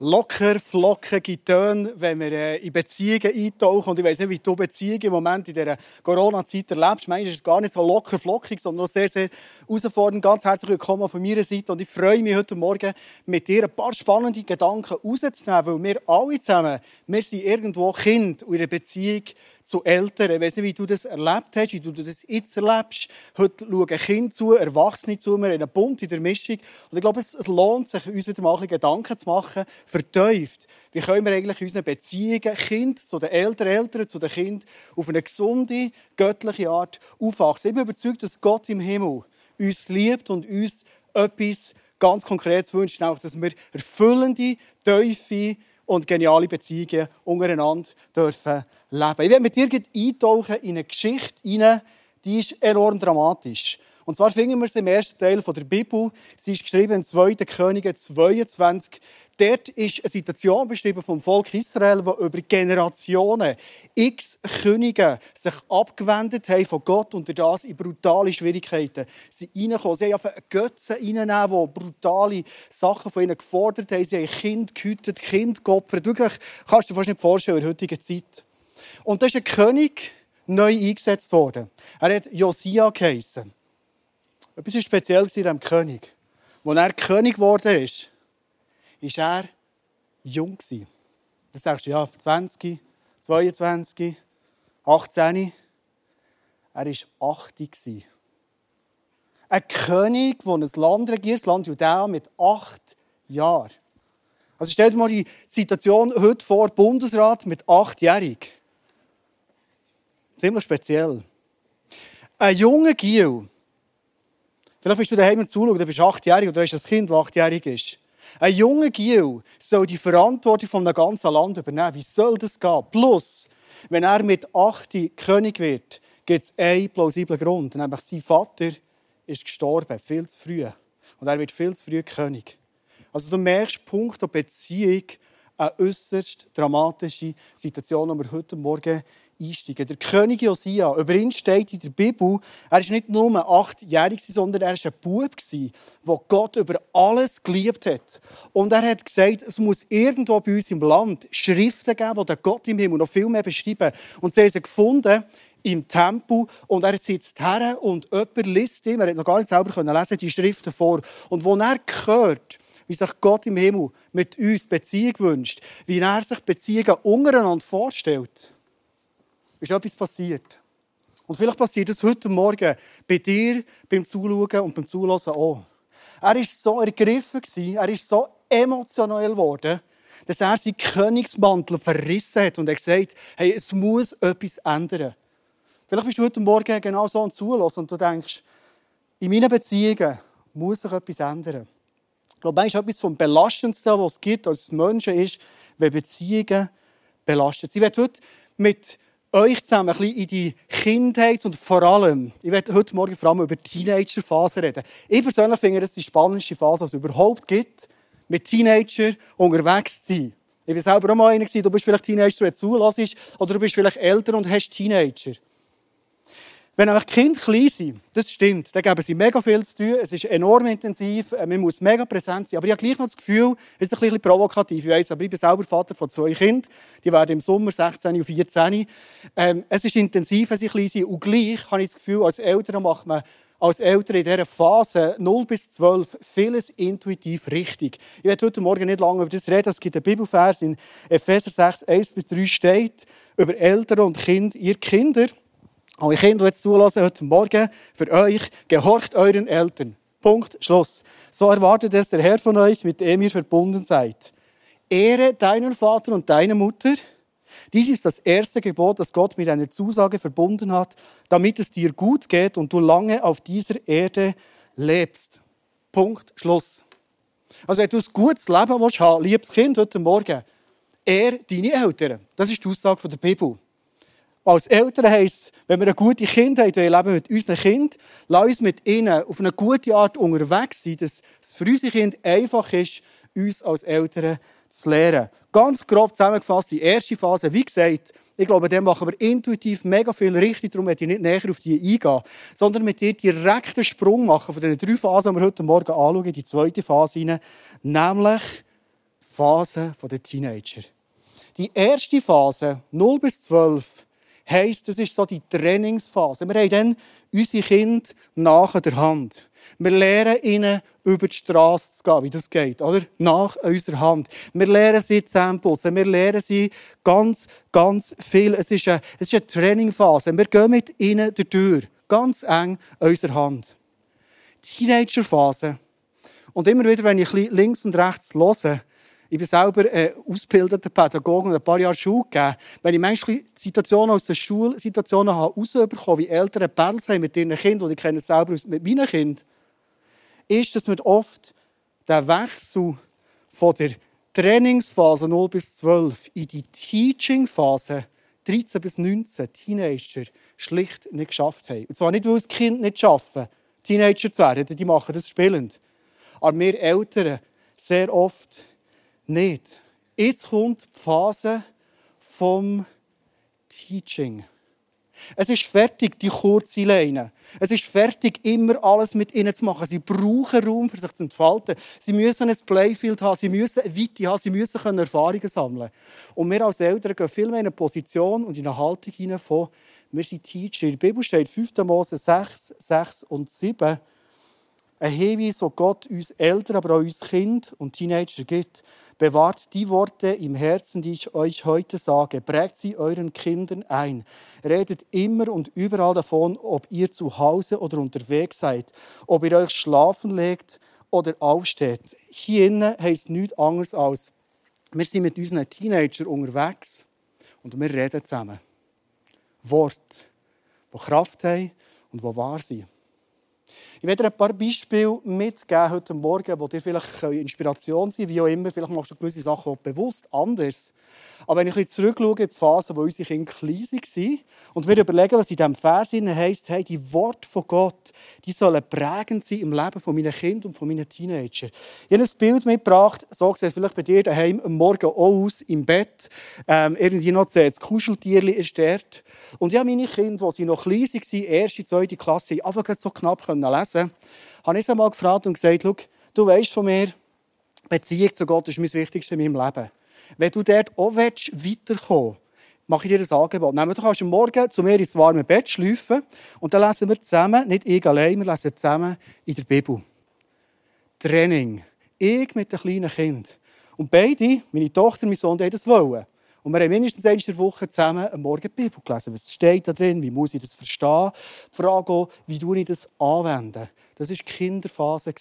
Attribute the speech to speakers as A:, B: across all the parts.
A: locker, flockige Töne, wenn wir äh, in Beziehungen eintauchen. Und ich weiss nicht, wie du Beziehungen im Moment in dieser Corona-Zeit erlebst. Manchmal ist es gar nicht so locker, flockig, sondern auch sehr, sehr herausfordernd. Ganz herzlich willkommen von meiner Seite. Und ich freue mich heute Morgen, mit dir ein paar spannende Gedanken rauszunehmen, weil wir alle zusammen, wir sind irgendwo Kind in einer Beziehung zu Eltern. Ich weiss nicht, wie du das erlebt hast, wie du das jetzt erlebst. Heute schauen Kinder zu, Erwachsene zu, wir haben einen Bund in der Mischung. Und ich glaube, es, es lohnt sich, uns wieder mal Gedanken zu machen, vertieft. Wie können wir eigentlich unsere Beziehungen, Kind zu den Eltern, Eltern zu den Kindern, auf eine gesunde, göttliche Art aufwachsen? Ich bin überzeugt, dass Gott im Himmel uns liebt und uns etwas ganz Konkretes wünscht, nämlich, dass wir erfüllende, tiefe, und geniale Beziehungen untereinander dürfen leben. Ich werde mit dir eintauchen in eine Geschichte die ist enorm dramatisch. Und zwar finden wir sie im ersten Teil der Bibel. Sie ist geschrieben in 2. Könige 22. Dort ist eine Situation beschrieben vom Volk Israel, wo über Generationen x Könige sich abgewendet haben von Gott und das in brutale Schwierigkeiten sie reinkommen. Sie haben Götzen reinnehmen, die brutale Sachen von ihnen gefordert haben. Sie haben Kind gehütet, Kind geopfert. Wirklich, kannst du dir fast nicht vorstellen in der heutigen Zeit. Und da ist ein König neu eingesetzt worden. Er hat Josia geheissen. Etwas ist speziell an diesem König. Als er König geworden ist, war er jung. Das sagst du, ja, 20, 22, 18. Er war 80. Ein König, der ein Land regiert, das Land Judäa, mit acht Jahren. Also stell dir mal die Situation heute vor, Bundesrat mit achtjährig. Ziemlich speziell. Ein junger Giel, Vielleicht bist du daheim und zuschauen, du bist achtjährig oder hast ein Kind, das achtjährig ist. Ein junger Giel soll die Verantwortung von einem ganzen Land übernehmen. Wie soll das gehen? Plus, wenn er mit acht König wird, gibt es einen plausiblen Grund. Nämlich sein Vater ist gestorben, viel zu früh. Und er wird viel zu früh König. Also du merkst, Punkt der Beziehung, eine äußerst dramatische Situation, die wir heute Morgen einsteigen. Der König Josia, über ihn steht in der Bibel, er war nicht nur achtjährig, sondern er war ein Bub, der Gott über alles geliebt hat. Und er hat gesagt, es muss irgendwo bei uns im Land Schriften geben, die Gott im Himmel noch viel mehr beschreiben. Und sie haben sie gefunden im Tempel und er sitzt her und jemand liest ihm, er hat noch gar nicht selber lesen die Schriften vor. Und wo er hört, wie sich Gott im Himmel mit uns Beziehung wünscht, wie er sich Beziehungen untereinander vorstellt, ist etwas passiert. Und vielleicht passiert es heute Morgen bei dir beim Zuschauen und beim Zulassen auch. Er war so ergriffen, er ist so emotionell geworden, dass er seinen Königsmantel verrissen hat und er gesagt hey, es muss etwas ändern. Vielleicht bist du heute Morgen genau so am Zulassen und du denkst, in meinen Beziehungen muss sich etwas ändern. Ich glaube, manchmal etwas vom Belastendsten, was es gibt als Menschen, ist, wenn Beziehungen belastet sind. Ich werde heute mit euch zusammen ein bisschen in die Kindheit und vor allem, ich werde heute Morgen vor allem über die Teenager-Phase reden. Ich persönlich finde, das ist die spannendste Phase, die es überhaupt gibt, mit Teenager unterwegs zu sein. Ich war selber auch mal einer, du bist vielleicht Teenager, der zulässt, oder du bist vielleicht älter und hast Teenager. Wenn einfach Kinder klein sind, das stimmt, dann geben sie mega viel zu tun, es ist enorm intensiv, äh, man muss mega präsent sein. Aber ich habe gleich noch das Gefühl, es ist ein bisschen provokativ, ich weiss, aber ich bin selber Vater von zwei Kindern, die werden im Sommer 16 und 14. Ähm, es ist intensiv, wenn sie klein sind. Und gleich habe ich das Gefühl, als Eltern macht man als Eltern in dieser Phase 0 bis 12 vieles intuitiv richtig. Ich werde heute Morgen nicht lange über das reden. Es gibt einen Bibelvers in Epheser 6, 1 bis 3 steht über Eltern und Kinder. Ihr Kinder, alle Kinder, die jetzt zulassen heute Morgen, für euch, gehorcht euren Eltern. Punkt, Schluss. So erwartet es der Herr von euch, mit dem ihr verbunden seid. Ehre deinen Vater und deine Mutter. Dies ist das erste Gebot, das Gott mit einer Zusage verbunden hat, damit es dir gut geht und du lange auf dieser Erde lebst. Punkt, Schluss. Also, wenn du ein gutes Leben willst, liebes Kind, heute Morgen, ehre deine Eltern. Das ist die Aussage der Bibel. Als Eltern heisst, wenn wir eine gute Kindheit wollen, leben mit unseren Kindern, lass uns mit ihnen auf eine gute Art unterwegs sein, dass es für unsere Kinder einfach ist, uns als Eltern zu lehren. Ganz grob zusammengefasst, die erste Phase, wie gesagt, ich glaube, dem machen wir intuitiv mega viel richtig, darum werde ich nicht näher auf die eingehen, sondern mit dir direkt einen Sprung machen von den drei Phasen, die wir heute Morgen anschauen, in die zweite Phase hinein, nämlich Phase der Teenager. Die erste Phase, 0 bis 12, heisst, das ist so die Trainingsphase. Wir haben dann unsere Kinder nach der Hand. Wir lernen ihnen, über die Straße zu gehen, wie das geht, oder? Nach unserer Hand. Wir lernen sie zusammenputzen. Wir lernen sie ganz, ganz viel. Es ist eine, es ist eine Trainingphase. Wir gehen mit ihnen durch. Ganz eng unserer Hand. Teenagerphase. Und immer wieder, wenn ich links und rechts höre, ich bin selber äh, ausgebildeter Pädagoge und ein paar Jahre Schule gegeben. Wenn ich manchmal Situationen aus den Schulsituationen herausbekommen habe, wie Eltern Battles haben mit ihren Kindern, und ich kenne es selber mit meinen Kindern, ist, dass wir oft den Wechsel von der Trainingsphase 0 bis 12 in die Teaching-Phase 13 bis 19, Teenager, schlicht nicht geschafft haben. Und zwar nicht, weil das Kind nicht schaffen, Teenager zu werden, die machen das spielend. Aber wir Eltern sehr oft nicht. Jetzt kommt die Phase vom Teaching. Es ist fertig, die kurze Leine. Es ist fertig, immer alles mit ihnen zu machen. Sie brauchen Raum, für sich zu entfalten. Sie müssen ein Playfield haben, sie müssen eine Weite haben, sie müssen Erfahrungen sammeln Und wir als Eltern gehen viel mehr in eine Position und in eine Haltung hinein von, wir sind Teacher. In der Bibel steht 5. Mose 6, 6 und 7, ein Hinweis, den Gott uns Eltern, aber auch uns Kind und Teenager gibt. Bewahrt die Worte im Herzen, die ich euch heute sage. Prägt sie euren Kindern ein. Redet immer und überall davon, ob ihr zu Hause oder unterwegs seid, ob ihr euch schlafen legt oder aufsteht. Hier innen heisst nichts anderes als, wir sind mit unseren Teenagern unterwegs und wir reden zusammen. Worte, die Kraft haben und die wahr sind. Ich werde dir ein paar Beispiele mitgeben heute Morgen, die dir vielleicht Inspiration sein können, wie auch immer. Vielleicht machst du gewisse Sachen auch bewusst anders. Aber wenn ich zurückschaue in die Phase, wo unsere Kinder klein waren und wir überlegen, was in diesem Vers heisst, hey, die Worte von Gott, die sollen prägend sein im Leben von meinen Kindern und von meinen Teenagern. Ich habe ein Bild mitgebracht, so sieht es vielleicht bei dir daheim am Morgen auch aus, im Bett. Ähm, irgendwie noch das Kuscheltierchen ist dort. Und habe meine Kinder, sie noch klein waren, erste, zweite Klasse, einfach so knapp lesen lesen habe ich sie einmal gefragt und gesagt, du weißt von mir, Beziehung zu Gott ist mein Wichtigste in meinem Leben. Wenn du dort auch weiterkommen willst, mache ich dir das Angebot. Nehmen, du kannst Morgen zu mir ins warme Bett schlafen und dann lesen wir zusammen, nicht ich allein, wir lesen zusammen in der Bibel. Training. Ich mit dem kleinen Kind. Und beide, meine Tochter und mein Sohn, die das wollen. Und wir haben mindestens eine Woche zusammen am Morgen die Bibel gelesen. Was steht da drin? Wie muss ich das verstehen? Die Frage auch, wie tue ich das anwenden? Das war die Kinderphase.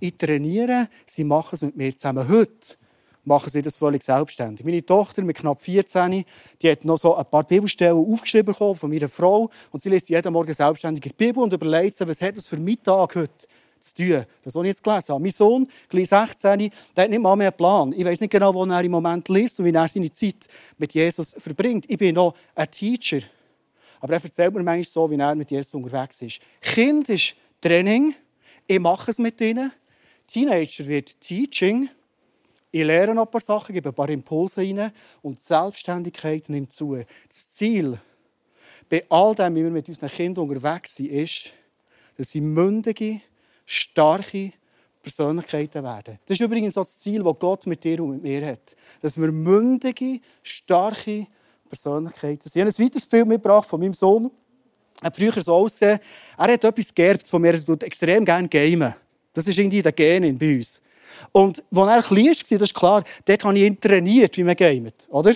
A: Ich trainiere, sie machen es mit mir zusammen. Heute machen sie das völlig selbstständig. Meine Tochter mit knapp 14, die hat noch so ein paar Bibelstellen aufgeschrieben von meiner Frau und sie liest jeden Morgen selbstständig die Bibel und überlegt sich, was hat das für Mittag heute? Zu tun. Das, was ich jetzt gelesen habe. Mein Sohn, gleich 16, der hat nicht mal mehr einen Plan. Ich weiß nicht genau, wo er im Moment liest und wie er seine Zeit mit Jesus verbringt. Ich bin noch ein Teacher. Aber er erzählt mir manchmal so, wie er mit Jesus unterwegs ist. Kind ist Training. Ich mache es mit ihnen. Teenager wird Teaching. Ich lerne noch ein paar Sachen, gebe ein paar Impulse rein und die Selbstständigkeit nimmt zu. Das Ziel bei all dem, wie wir mit unseren Kindern unterwegs sind, ist, dass sie mündige, starke Persönlichkeiten werden. Das ist übrigens das Ziel, das Gott mit dir und mit mir hat. Dass wir mündige, starke Persönlichkeiten sind. Ich habe ein weiteres Bild mitgebracht von meinem Sohn. Er hat früher so ausgesehen, er hat etwas geerbt von mir, er tut extrem gerne gamen. Das ist irgendwie der Gen bei uns. Und als er klein war, das ist klar, dort habe ich ihn trainiert, wie man gamet, oder?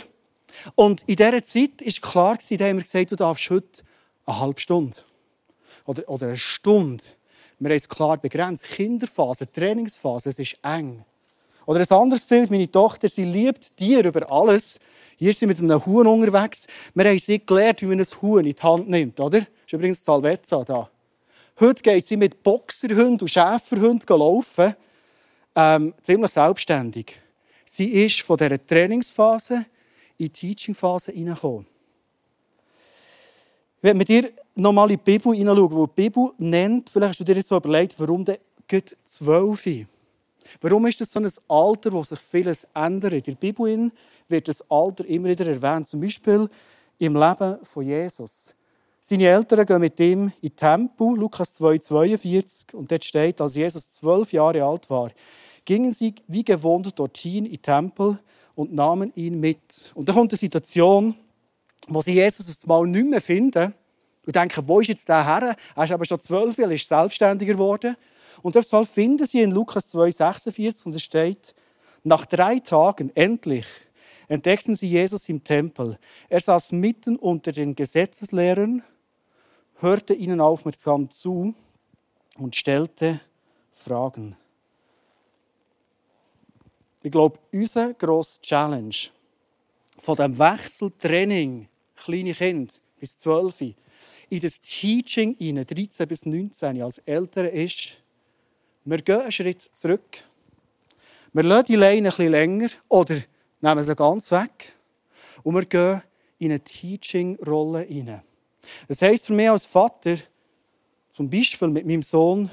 A: Und in dieser Zeit war klar, da haben wir gesagt, du darfst heute eine halbe Stunde oder, oder eine Stunde wir haben es klar begrenzt. Kinderphase, Trainingsphase, es ist eng. Oder ein anderes Bild, meine Tochter, sie liebt Tiere über alles. Hier ist sie mit einem Huhn unterwegs. Wir haben sie gelernt, wie man ein Huhn in die Hand nimmt, oder? Das ist übrigens Talvezza da. Heute geht sie mit Boxerhunden und Schäferhunden laufen. Ähm, ziemlich selbstständig. Sie ist von dieser Trainingsphase in die Teachingphase hineingekommen. Wenn wir dir nochmal in die Bibel hineinschauen, wo die Bibel nennt, vielleicht hast du dir jetzt so überlegt, warum denn zwölf? Warum ist das so ein Alter, wo sich vieles ändert? In der Bibel wird das Alter immer wieder erwähnt. Zum Beispiel im Leben von Jesus. Seine Eltern gehen mit ihm in den Tempel, Lukas 2,42, und dort steht, als Jesus zwölf Jahre alt war, gingen sie wie gewohnt dorthin in den Tempel und nahmen ihn mit. Und da kommt eine Situation, wo sie Jesus aufs Mal nicht mehr finden und denken, wo ist jetzt der Herr? Er ist aber schon zwölf, er ist selbstständiger geworden. Und Fall finden sie in Lukas 2,46 und es steht, nach drei Tagen endlich entdeckten sie Jesus im Tempel. Er saß mitten unter den Gesetzeslehrern, hörte ihnen aufmerksam zu und stellte Fragen. Ich glaube, unsere grosse Challenge von dem Wechseltraining, kleine Kinder bis 12, in das Teaching in 13 bis 19 als Eltern ist, wir gehen einen Schritt zurück. Wir lassen die Leine ein bisschen länger oder nehmen sie ganz weg. Und wir gehen in eine Teaching-Rolle hinein. Das heisst für mich als Vater, zum Beispiel mit meinem Sohn,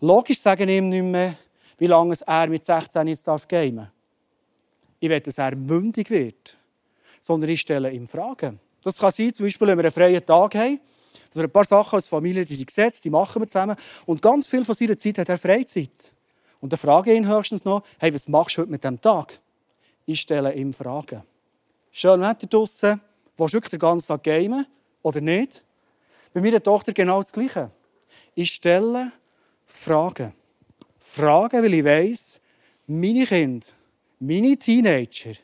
A: logisch sagen ihm nicht mehr, wie lange er mit 16 jetzt darf gamen. Ich will, dass er mündig wird. Sondern ich stelle ihm Fragen. Das kann sein, zum Beispiel, wenn wir einen freien Tag haben, dass wir ein paar Sachen als Familie, die sind gesetzt, die machen wir zusammen. Und ganz viel von seiner Zeit hat er Freizeit. Und dann frage ich ihn höchstens noch, hey, was machst du heute mit dem Tag? Ich stelle ihm Fragen. Schön Wetter draussen. Willst du den ganzen Tag gamen oder nicht? Bei meiner Tochter genau das Gleiche. Ich stelle Fragen. Fragen, weil ich weiss, meine Kinder, meine Teenager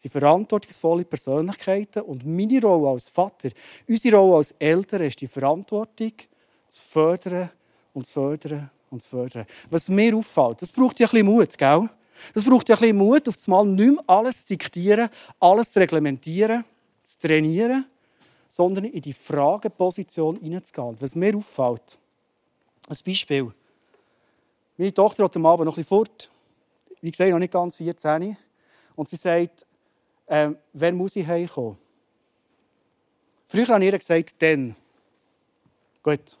A: sind verantwortungsvolle Persönlichkeiten und meine Rolle als Vater, unsere Rolle als Eltern ist die Verantwortung zu fördern und zu fördern und zu fördern. Was mir auffällt, das braucht ja ein bisschen Mut, gell? Das braucht ja ein bisschen Mut, auf einmal nicht mehr alles zu diktieren, alles zu reglementieren, zu trainieren, sondern in die Frageposition hineinzugehen. Was mir auffällt, ein Beispiel. Meine Tochter hat am Abend noch ein bisschen fort. Wie gesagt, noch nicht ganz 14. Und sie sagt, ähm, wann muss ich heimkommen? Früher habe ich gesagt, dann. Gut.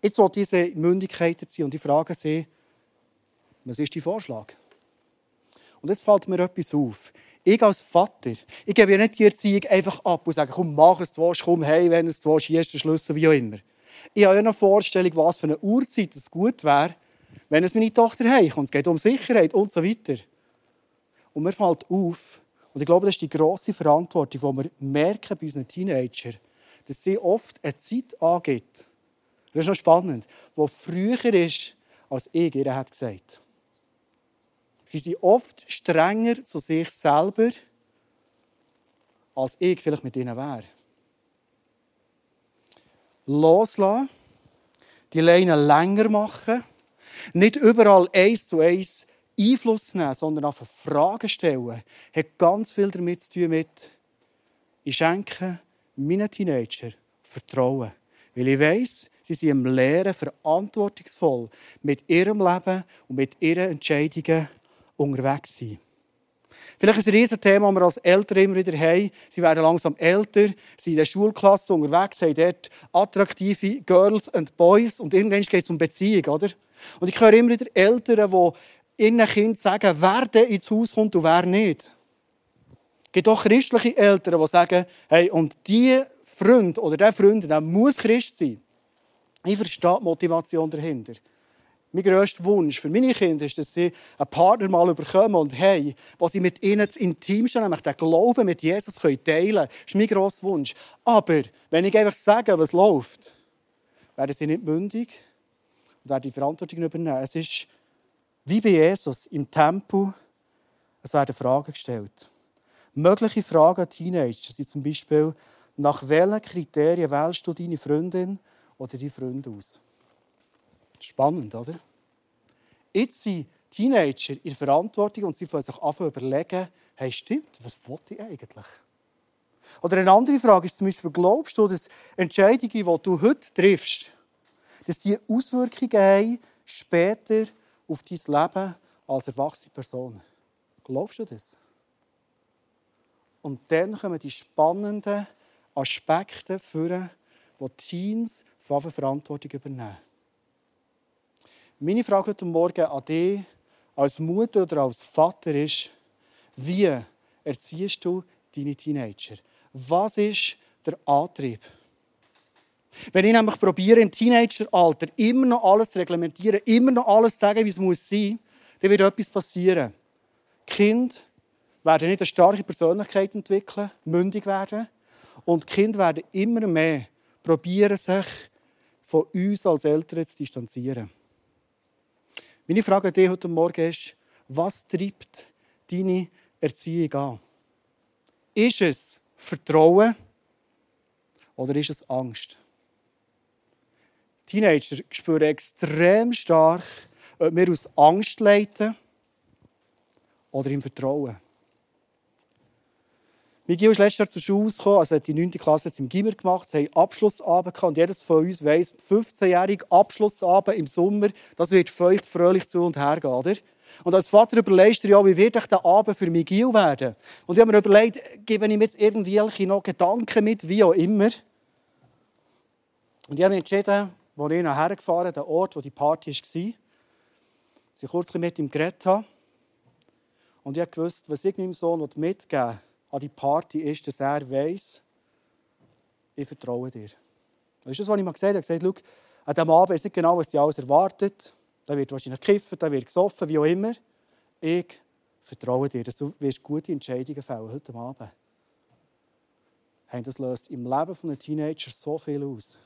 A: Jetzt will diese Mündigkeiten ziehen und die Frage sie, was ist dein Vorschlag? Und jetzt fällt mir etwas auf. Ich als Vater, ich gebe ja nicht die Erziehung einfach ab und sage, komm, mach es, du willst, komm hey, wenn es du willst, hier ist der Schlüssel, wie auch immer. Ich habe ja eine Vorstellung, was für eine Uhrzeit es gut wäre, wenn es meine Tochter heimkommt. Es geht um Sicherheit und so weiter. Und mir fällt auf, und ich glaube, das ist die grosse Verantwortung, die wir merken bei unseren Teenagern, dass sie oft eine Zeit angibt, das ist noch spannend, die früher ist, als ich ihr hat gesagt Sie sind oft strenger zu sich selber, als ich vielleicht mit ihnen wäre. Loslassen, die Leine länger machen, nicht überall eins zu eins Einfluss nehmen, sondern einfach Fragen stellen, hat ganz viel damit zu tun mit, ich schenke meinen Teenager Vertrauen. Weil ich weiss, sie sind im Lehren verantwortungsvoll mit ihrem Leben und mit ihren Entscheidungen unterwegs sind. Vielleicht ein Riesenthema, das wir als Eltern immer wieder haben. Sie werden langsam älter, sind in der Schulklasse unterwegs, haben dort attraktive Girls und Boys und irgendwann geht es um Beziehung, oder? Und ich höre immer wieder Eltern, die ihren Kind sagen, wer denn ins Haus kommt und wer nicht. Es gibt auch christliche Eltern, die sagen, hey, und die Freund oder der Freund, der muss Christ sein. Ich verstehe die Motivation dahinter. Mein grösster Wunsch für meine Kinder ist, dass sie einen Partner mal bekommen und haben, wo sie mit ihnen das Intimste, nämlich den Glauben mit Jesus teilen können. Das ist mein grosser Wunsch. Aber wenn ich einfach sage, was läuft, werden sie nicht mündig und werden die Verantwortung übernehmen. Es ist wie bei Jesus im Tempel, es werden Fragen gestellt. Mögliche Fragen an Teenager sind zum Beispiel, nach welchen Kriterien wählst du deine Freundin oder deine Freunde aus? Spannend, oder? Jetzt sind Teenager in Verantwortung und sie fangen sich an überlegen, hey, stimmt, was wollte ich eigentlich? Oder eine andere Frage ist zum Beispiel, glaubst du, dass Entscheidungen, die du heute triffst, dass die Auswirkungen haben, später auf dein Leben als erwachsene Person? Glaubst du das? Und dann kommen die spannenden Aspekte führen, wo Teens von Verantwortung übernehmen. Meine Frage heute Morgen an dich als Mutter oder als Vater ist, wie erziehst du deine Teenager? Was ist der Antrieb? Wenn ich nämlich probiere, im Teenageralter immer noch alles zu reglementieren, immer noch alles zu sagen, wie es muss sein, dann wird etwas passieren. Die Kinder werden nicht eine starke Persönlichkeit entwickeln, mündig werden. Und die Kinder werden immer mehr probieren, sich von uns als Eltern zu distanzieren. Meine Frage an dich heute Morgen ist, was treibt deine Erziehung an? Ist es Vertrauen oder ist es Angst? Teenager spüren extrem stark, ob wir aus Angst leiten oder im Vertrauen. Miguel ist letztes Jahr zur Schule gekommen, also hat die 9. Klasse jetzt im Gimmer gemacht, haben Abschlussabend gehabt und jedes von uns weiss, 15-jähriger Abschlussabend im Sommer, das wird feucht, fröhlich zu und her gehen, oder? Und als Vater überlegst du ja, wie wird der Abend für Miguel werden? Und ich habe mir überlegt, gebe ich mir jetzt irgendwelche noch Gedanken mit, wie auch immer. Und ich habe mich entschieden, als ich nachher gefahren bin, der Ort, wo die Party war, ich kurz mit ihm geredet. Und ich wusste, was ich meinem Sohn mitgeben an die Party ist, dass er weiss, ich vertraue dir. Das ist das, was ich mal gesagt habe. Ich habe gesagt, schau, an diesem Abend ist nicht genau, was dich alles erwartet. Da wird wahrscheinlich kiffen, da wird gesoffen, wie auch immer. Ich vertraue dir, dass du wirst gute Entscheidungen fällen heute Abend. Das löst im Leben eines Teenager so viel aus.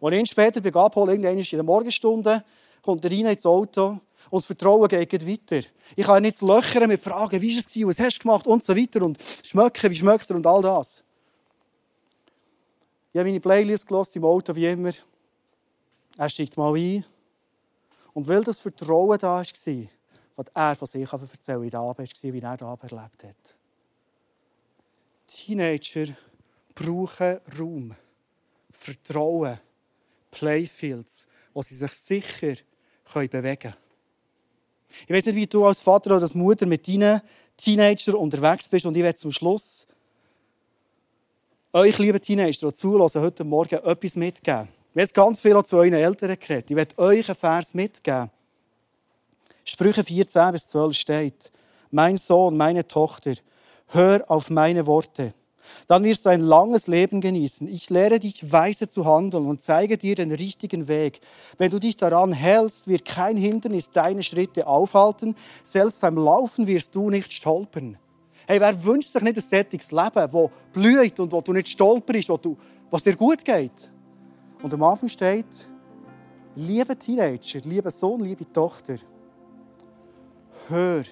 A: Ich ihn später abholen irgendwann in der Morgenstunde, kommt er rein ins Auto und das Vertrauen geht weiter. Ich kann nicht löchern mit Fragen, wie war es, was hast du gemacht und so weiter und schmecken, wie schmeckt er und all das. Ich habe meine Playlist gelost im Auto, wie immer. Er steigt mal ein. Und weil das Vertrauen da war, was er von sich erzählen wie der Abend war, wie er Abend erlebt hat. Teenager brauchen Raum, Vertrauen, Playfields, wo sie sich sicher bewegen können. Ich weiß nicht, wie du als Vater oder als Mutter mit deinen Teenagern unterwegs bist und ich werde zum Schluss euch, liebe Teenager, die heute Morgen etwas mitgeben. Wir haben ganz viel zu euren Eltern geredet. Ich werde euch einen Vers mitgeben. Sprüche 14 bis 12 steht, mein Sohn, meine Tochter, hör auf meine Worte. Dann wirst du ein langes Leben genießen. Ich lehre dich, weise zu handeln und zeige dir den richtigen Weg. Wenn du dich daran hältst, wird kein Hindernis deine Schritte aufhalten. Selbst beim Laufen wirst du nicht stolpern. Hey, wer wünscht sich nicht ein sättiges Leben, das blüht und wo du nicht stolperst, wo du, was dir gut geht? Und am Anfang steht, liebe Teenager, lieber Sohn, liebe Tochter, hör.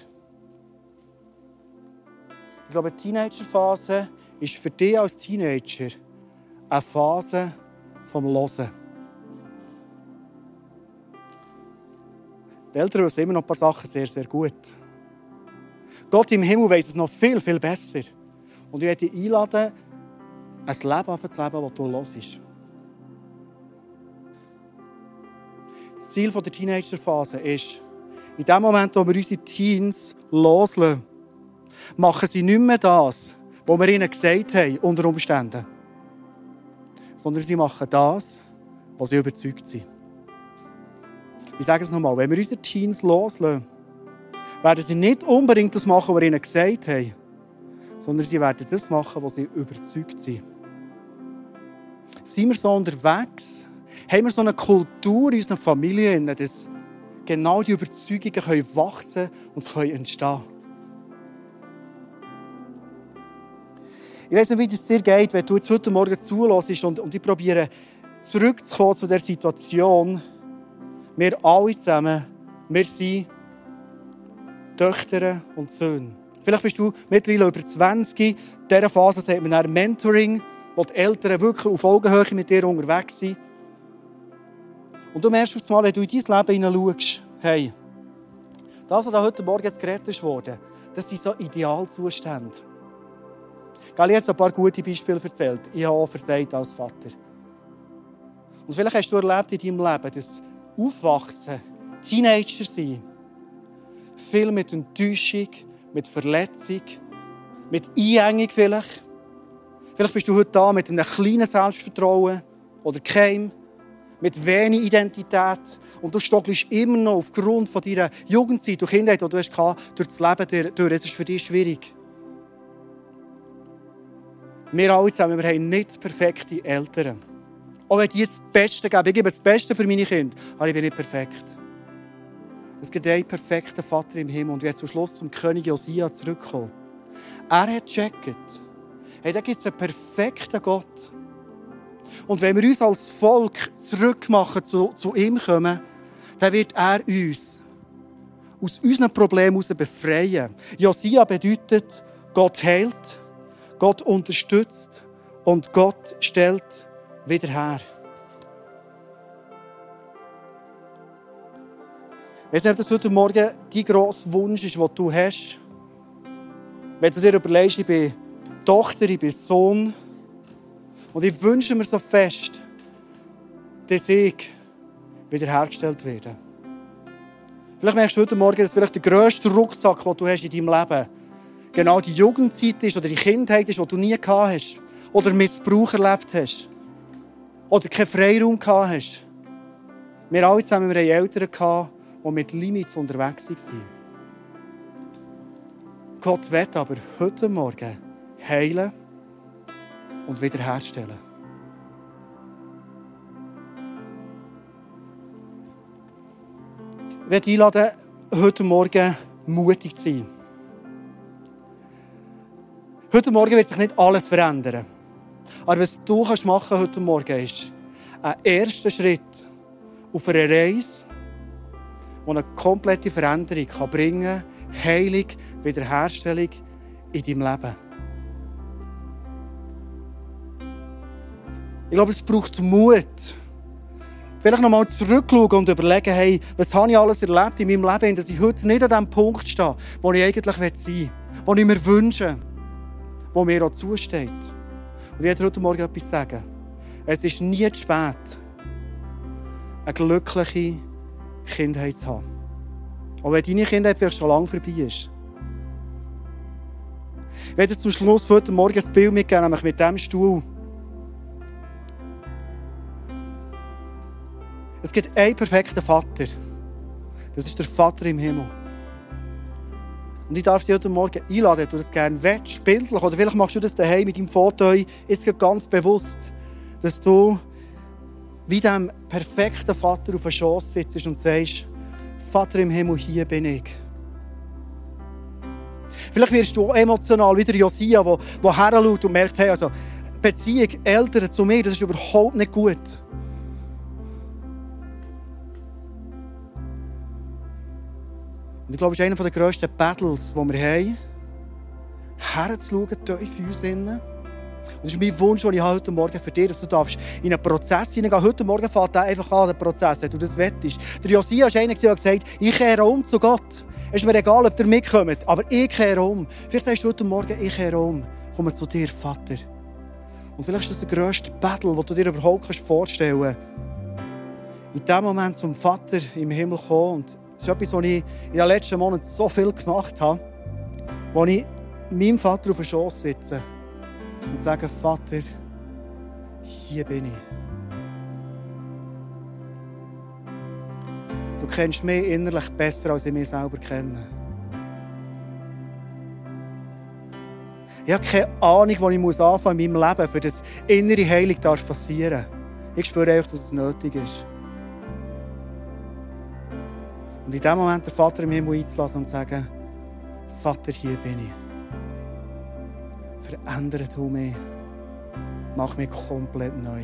A: Ich glaube, die Teenagerphase ist für dich als Teenager eine Phase vom Losen. Die Eltern wissen immer noch ein paar Sachen sehr, sehr gut. Gott im Himmel weiß es noch viel, viel besser. Und ich werde dich einladen, ein Leben zu leben, das du hörst. Das Ziel der Teenagerphase ist, in dem Moment, wo wir unsere Teens loslassen, machen sie nicht mehr das, wo wir ihnen gesagt haben, unter Umständen. Sondern sie machen das, was sie überzeugt sind. Ich sage es nochmal, wenn wir unsere Teens loslassen, werden sie nicht unbedingt das machen, was wir ihnen gesagt haben, sondern sie werden das machen, was sie überzeugt sind. Sind wir so unterwegs, haben wir so eine Kultur in unseren Familien, dass genau die Überzeugungen wachsen und entstehen können. Ich weiß nicht, wie es dir geht, wenn du jetzt heute Morgen zulässt und, und ich probiere zurückzukommen zu der Situation. Wir alle zusammen, wir sind Töchter und Söhne. Vielleicht bist du mittlerweile über 20. In dieser Phase sagt man ein Mentoring, wo die Eltern wirklich auf Augenhöhe mit dir unterwegs sind. Und du merkst auf einmal, wenn du in dein Leben hineinschaust, hey, das, was heute Morgen jetzt geredet wurde, das sind so Idealzustände. Gali hat ein paar gute Beispiele erzählt. Ich habe auch versagt als Vater. Und vielleicht hast du erlebt in deinem Leben, dass Aufwachsen, Teenager sein, viel mit Enttäuschung, mit Verletzung, mit Einengung vielleicht. Vielleicht bist du heute da mit einem kleinen Selbstvertrauen oder keinem, mit wenig Identität und du stockelst immer noch aufgrund von deiner Jugendzeit und Kindheit, die du hast, durch das Leben durch. Es ist für dich schwierig. Wir alle zusammen, wir haben nicht perfekte Eltern. Auch wenn die das Beste geben, ich gebe das Beste für meine Kinder, aber ich bin nicht perfekt. Es gibt einen perfekten Vater im Himmel. Und wir zum Schluss zum König Josia zurückkommen. Er hat gecheckt, hey, da gibt es einen perfekten Gott. Und wenn wir uns als Volk zurückmachen, zu, zu ihm kommen, dann wird er uns aus unseren Problemen heraus befreien. Josia bedeutet, Gott heilt, Gott unterstützt und Gott stellt wieder her. Ich weiß nicht, ob das heute Morgen dein grosser Wunsch ist, den du hast. Wenn du dir überlegst, ich bin Tochter, ich bin Sohn. Und ich wünsche mir so fest, dass ich wiederhergestellt werde. Vielleicht merkst du heute Morgen, dass vielleicht der grösste Rucksack, den du hast in deinem Leben genau die Jugendzeit ist oder die Kindheit ist, die du nie gehabt hast. Oder Missbrauch erlebt hast. Oder keinen Freiraum gehabt hast. Wir alle zusammen wir haben Eltern die mit Limits unterwegs waren. Gott wird aber heute Morgen heilen und wiederherstellen. Ich möchte einladen, heute Morgen mutig zu sein. Heute Morgen wird sich nicht alles verändern. Aber was du machen kannst heute Morgen ist, ein erster Schritt auf einer Reise, die eine komplette Veränderung kann bringen kann, Heilung, Wiederherstellung in deinem Leben. Ich glaube, es braucht Mut. Vielleicht noch mal zurückschauen und überlegen, hey, was habe ich alles erlebt in meinem Leben, dass ich heute nicht an dem Punkt stehe, wo ich eigentlich sein will, wo ich mir wünsche, wo mir auch zusteht. Und ich werde heute Morgen etwas sagen. Es ist nie zu spät, eine glückliche Kindheit zu haben. Auch wenn deine Kindheit vielleicht schon lange vorbei ist. Ich werde zum Schluss heute Morgen ein Bild mitgeben, nämlich mit diesem Stuhl. Es gibt einen perfekten Vater. Das ist der Vater im Himmel. Und ich darf dich heute Morgen einladen, wenn du das gerne willst, bildlich, oder vielleicht machst du das daheim mit deinem Foto, jetzt ganz bewusst, dass du wie dem perfekten Vater auf der Schoß sitzt und sagst, Vater im Himmel, hier bin ich. Vielleicht wirst du auch emotional wie der Josia, der, der heranschaut und merkt, hey, also Beziehung Eltern zu mir, das ist überhaupt nicht gut. Und ich glaube, es ist einer der grössten Battles, die wir haben, herzuschauen, tief in uns. Und das ist mein Wunsch, den ich heute Morgen für dich dass du darfst in einen Prozess hineingehen. Heute Morgen fängt er einfach an, der Prozess, wenn du das wettest. Der Josia ist einer, der gesagt hat, ich kehre um zu Gott. Es ist mir egal, ob ihr mitkommt, aber ich kehre um. Vielleicht sagst du heute Morgen, ich kehre um. Komme zu dir, Vater. Und vielleicht ist das der grösste Battle, den du dir überhaupt vorstellen kannst. In dem Moment zum Vater im Himmel kommen und das ist etwas, was ich in den letzten Monaten so viel gemacht habe, wo ich meinem Vater auf den Schoß sitze und sage, Vater, hier bin ich. Du kennst mich innerlich besser, als ich mich selber kenne. Ich habe keine Ahnung, wo ich muss in meinem Leben, für das innere Heilung passieren darf. Ich spüre einfach, dass es nötig ist. Und in dem Moment den Vater im Himmel einzuladen und zu sagen, Vater, hier bin ich. Verändere du mich. Mach mich komplett neu.